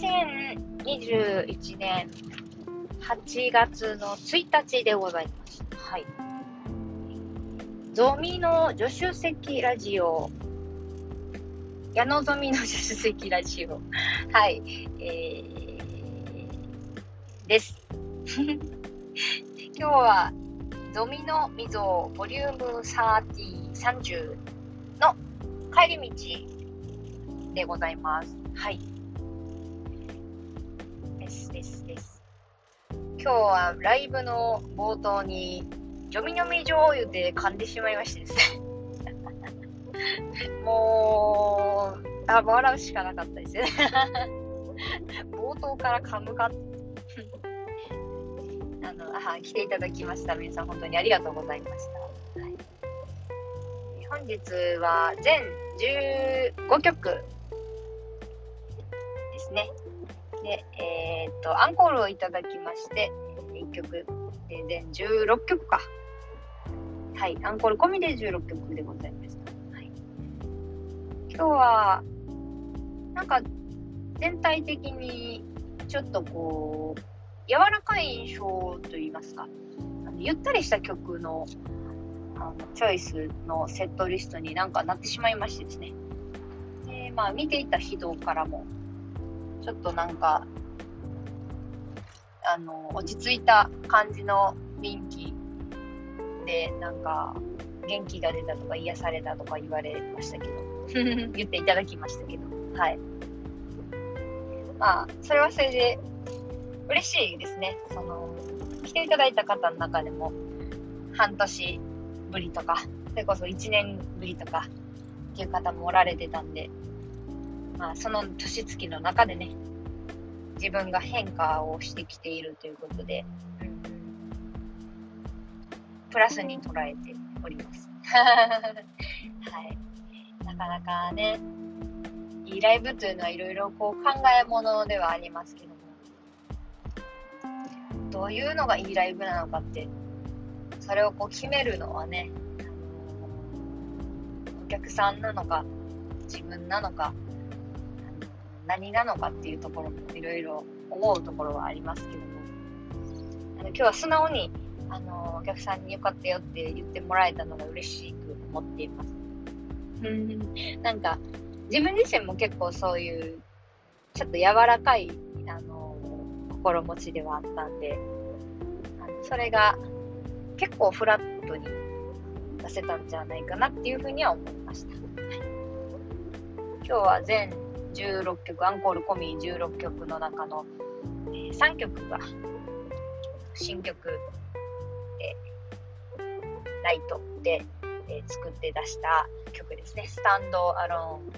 2021年8月の1日でございます。はい。ゾミの助手席ラジオ。矢野ゾミの助手席ラジオ。はい。えー、です。今日は、ゾミの溝ボリューム30、30の帰り道でございます。はい。今日はライブの冒頭に、ジョミニョミ醤油で噛んでしまいましてですね もう、あ、笑うしかなかったですね 冒頭から噛むか あの、あ、来ていただきました。皆さん本当にありがとうございました。はい、本日は全15曲ですね。で、えー、っと、アンコールをいただきまして、曲で全16曲か。はい、アンコール込みで16曲でございました。はい、今日は、なんか、全体的にちょっとこう、柔らかい印象といいますか、あのゆったりした曲のあのチョイスのセットリストになんかなってしまいましてですね。で、まあ見ていた人からも、ちょっとなんか、あの、落ち着いた感じの雰囲気で、なんか、元気が出たとか癒されたとか言われましたけど、言っていただきましたけど、はい。まあ、それはそれで嬉しいですね。その、来ていただいた方の中でも、半年ぶりとか、それこそ1年ぶりとかっていう方もおられてたんで、まあ、その年月の中でね、自分が変化をしてきているということで、うん、プラスに捉えております。はい。なかなかね、いいライブというのはいろいろこう考え物ではありますけども、どういうのがいいライブなのかって、それをこう決めるのはね、お客さんなのか、自分なのか、何なのかっていうところもいろいろ思うところはありますけども、あの今日は素直にあのお客さんによかったよって言ってもらえたのが嬉しく思っています。なんか自分自身も結構そういうちょっと柔らかいあの心持ちではあったんで、あのそれが結構フラットに出せたんじゃないかなっていうふうには思いました。今日は全16曲、アンコール込み16曲の中の、えー、3曲が新曲で、ライトで、えー、作って出した曲ですね。スタンドアローン、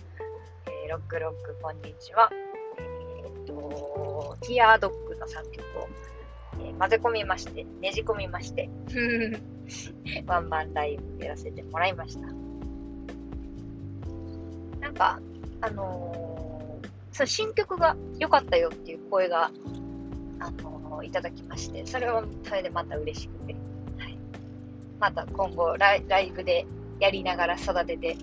えー、ロックロック、こんにちは。えー、っと、ティアードッグの3曲を、えー、混ぜ込みまして、ねじ込みまして、ワンマンライブやらせてもらいました。なんか、あのそう新曲が良かったよっていう声が、あのいただきまして、それはそれでまた嬉しくて、はい、また今後ライライブでやりながら育てて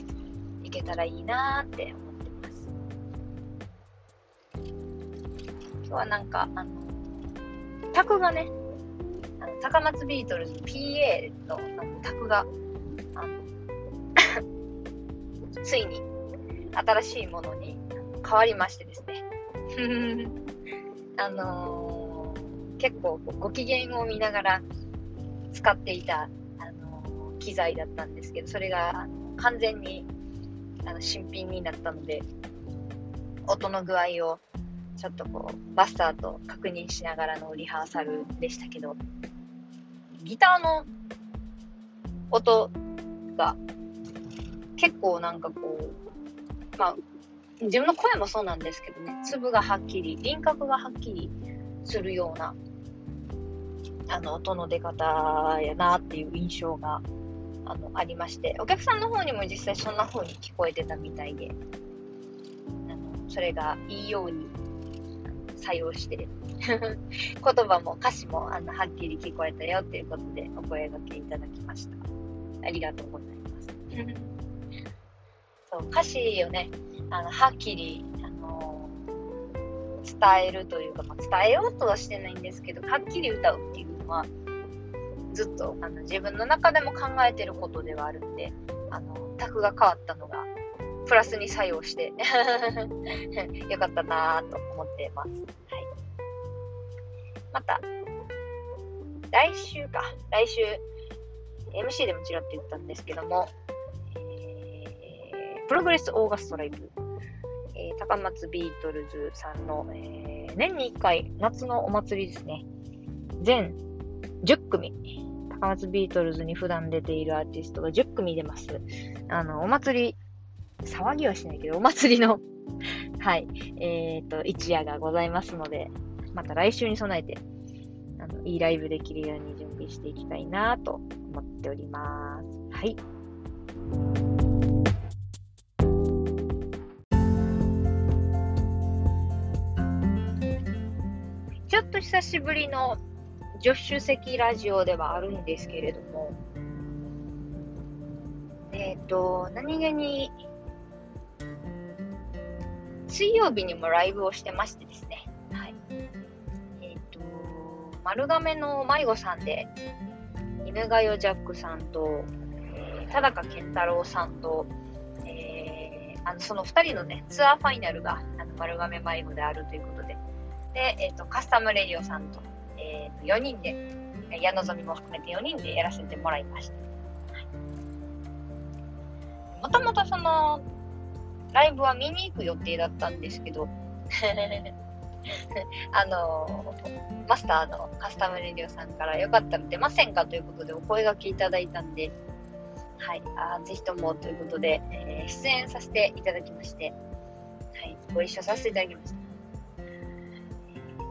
いけたらいいなーって思ってます。今日はなんか、あの、タクがね、あの高松ビートルズ PA のタクが、あの ついに新しいものに変わりましてですね。あのー、結構ご機嫌を見ながら使っていた、あのー、機材だったんですけど、それが完全にあの新品になったので、音の具合をちょっとこうバスターと確認しながらのリハーサルでしたけど、ギターの音が結構なんかこう、まあ、自分の声もそうなんですけどね、粒がはっきり、輪郭がはっきりするような、あの、音の出方やなっていう印象が、あの、ありまして、お客さんの方にも実際そんな風に聞こえてたみたいで、あの、それがいいように作用して、言葉も歌詞もあのはっきり聞こえたよっていうことでお声掛けいただきました。ありがとうございます。そう歌詞をね、あのはっきり、あの伝えるというか、まあ、伝えようとはしてないんですけど、はっきり歌うっていうのは、ずっとあの自分の中でも考えてることではあるんで、あの、タフが変わったのが、プラスに作用して よかったなぁと思ってます。はい。また、来週か、来週、MC でもちらっと言ったんですけども、えー、プログレスオーガストライブ、えー、高松ビートルズさんの、えー、年に1回、夏のお祭りですね。全10組。高松ビートルズに普段出ているアーティストが10組出ます。あの、お祭り、騒ぎはしないけど、お祭りの はい、えっ、ー、と、一夜がございますので、また来週に備えて、あの、いいライブできるように準備していきたいなと思っております。はい。と久しぶりの助手席ラジオではあるんですけれども、えっ、ー、と、何気に、水曜日にもライブをしてましてですね、はい。えっ、ー、と、丸亀の迷子さんで、犬ヶ代ジャックさんと、えー、田中健太郎さんと、えー、あのその2人のね、ツアーファイナルがあの丸亀迷子であるということで、で、え、ー、と、カスタムレディオさんと、えー、4人で、矢望みも含めて4人でやらせてもらいました。もともとその、ライブは見に行く予定だったんですけど、あの、マスターのカスタムレディオさんからよかったら出ませんかということでお声がけいただいたんで、はい、あぜひともということで、えー、出演させていただきまして、はい、ご一緒させていただきました。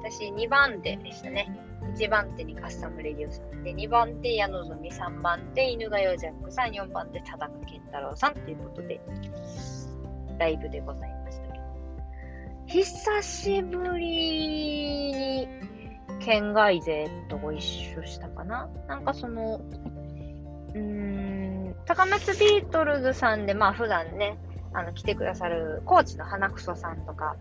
私2番手でしたね。1番手にカスタムレディオさんで、2番手矢野み、3番手犬ヶ代ジャックさん、4番手田中健太郎さんということで、ライブでございましたけど。久しぶりに県外勢とご一緒したかな？なんかその、うーん、高松ビートルズさんで、まあ普段ね、あの、来てくださるコーチの花くそさんとか、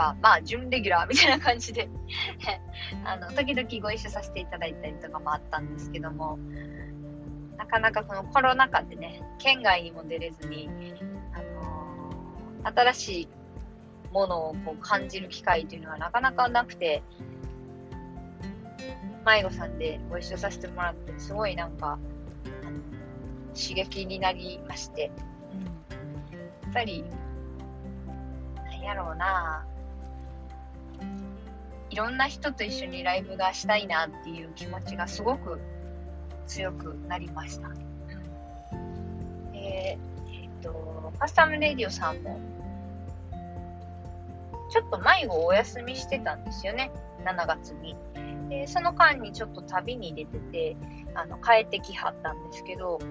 は、まあ、準レギュラーみたいな感じで あの、時々ご一緒させていただいたりとかもあったんですけども、なかなかこのコロナ禍でね、県外にも出れずに、あのー、新しいものをこう感じる機会というのはなかなかなくて、迷子さんでご一緒させてもらって、すごいなんか、刺激になりまして、うん、やっぱり、なんやろうな、いろんな人と一緒にライブがしたいなっていう気持ちがすごく強くなりました。えー、えっと、カスタムレディオさんも、ちょっと迷子をお休みしてたんですよね、7月に。で、その間にちょっと旅に出てて、あの、帰ってきはったんですけど、や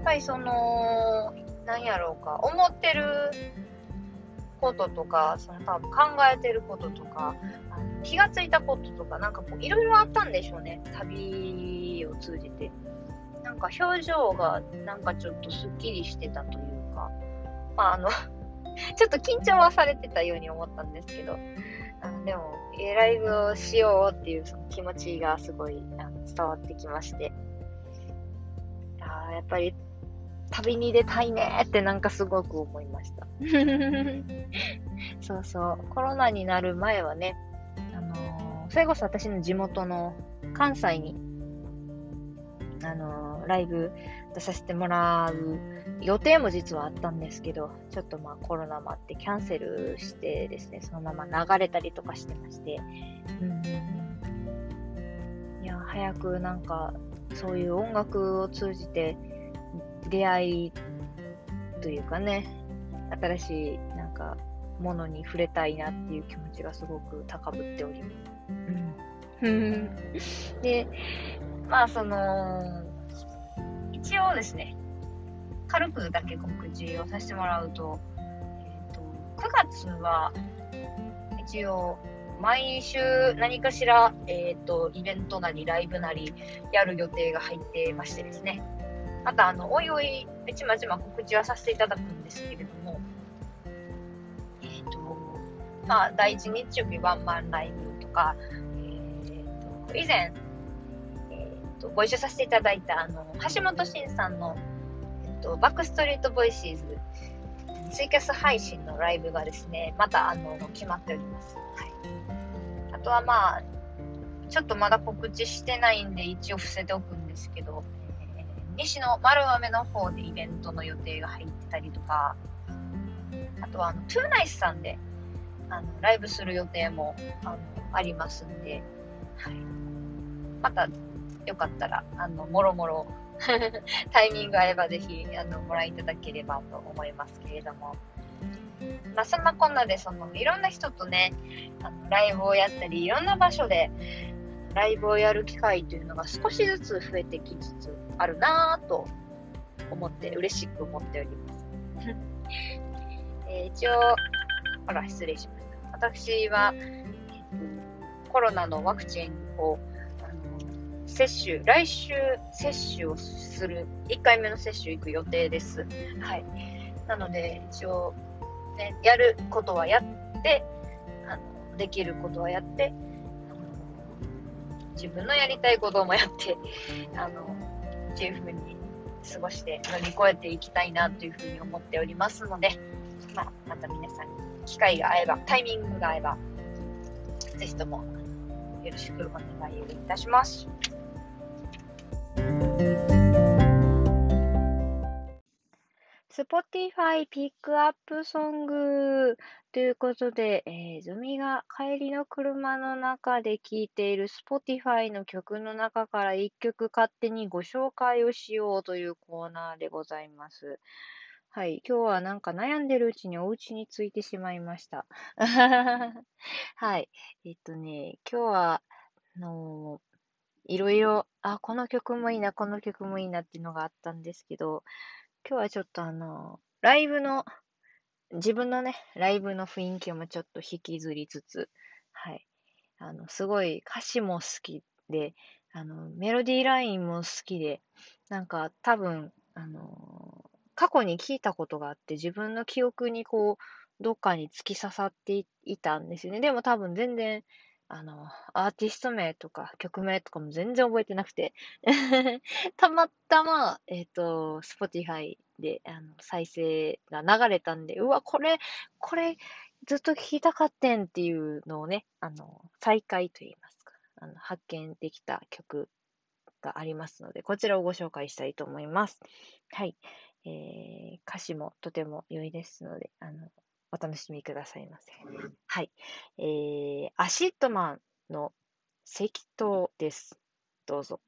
っぱりその、なんやろうか、思ってることとか、その多分考えてることとか、気がついたこととか、なんかこういろいろあったんでしょうね。旅を通じて。なんか表情がなんかちょっとスッキリしてたというか、まああの ちょっと緊張はされてたように思ったんですけど、あのでも、ライブをしようっていうその気持ちがすごい伝わってきまして、あやっぱり旅に出たいねってなんかすごく思いました。そうそう。コロナになる前はね、あのー、それこそ私の地元の関西に、あのー、ライブ出させてもらう予定も実はあったんですけど、ちょっとまあコロナもあってキャンセルしてですね、そのまま流れたりとかしてまして、うん。いや、早くなんか、そういう音楽を通じて、出会いというかね、新しいなんかものに触れたいなっていう気持ちがすごく高ぶっております。うん、で、まあその、一応ですね、軽くだけ告知をさせてもらうと、えーと、9月は一応毎週何かしら、えーとイベントなりライブなりやる予定が入ってましてですね、また、あの、おいおい、ちまちま告知はさせていただくんですけれども、えっ、ー、と、まあ、第一日曜日ワンマンライブとか、えー、と以前、えー、とご一緒させていただいたあの橋本真さんの、えー、とバックストリートボイシーズツイキャス配信のライブがですね、またあの決まっております。はい、あとはまあ、ちょっとまだ告知してないんで一応伏せておくんですけど、西の丸亀の方でイベントの予定が入ってたりとか、あとはあの、トゥーナイスさんであのライブする予定もあのありますんで、はい、またよかったら、あの、もろもろ タイミング合えばぜひ、あの、ご覧いただければと思いますけれども、まあ、そんなこんなで、その、いろんな人とね、あのライブをやったり、いろんな場所で、ライブをやる機会というのが少しずつ増えてきつつあるなぁと思って、嬉しく思っております。えー、一応、あら、失礼しました。私は、コロナのワクチンを接種、来週接種をする、1回目の接種行く予定です。はい。なので、一応、ね、やることはやって、あのできることはやって、自分のやりたいこともやって、あの、っていうふうに過ごして乗り越えていきたいなというふうに思っておりますので、まあ、また皆さんに機会が合えば、タイミングが合えば、ぜひともよろしくお願いいたします。Spotify ピックアップソングということで、えー、ズミが帰りの車の中で聴いている Spotify の曲の中から一曲勝手にご紹介をしようというコーナーでございます。はい。今日はなんか悩んでるうちにお家に着いてしまいました。はい。えっとね、今日は、あのいろいろ、あ、この曲もいいな、この曲もいいなっていうのがあったんですけど、今日はちょっとあの、ライブの、自分のね、ライブの雰囲気もちょっと引きずりつつ、はい。あの、すごい歌詞も好きで、あの、メロディーラインも好きで、なんか多分、あの、過去に聞いたことがあって、自分の記憶にこう、どっかに突き刺さっていたんですよね。でも多分全然、あの、アーティスト名とか曲名とかも全然覚えてなくて たまたま、えっ、ー、と、Spotify であの再生が流れたんで、うわ、これ、これ、ずっと聴きたかってんっていうのをね、あの、再開といいますか、あの発見できた曲がありますので、こちらをご紹介したいと思います。はい。えー、歌詞もとても良いですので、あの、お楽しみくださいませ。はい。えー、 ACIDMAN の赤橙です。どうぞ。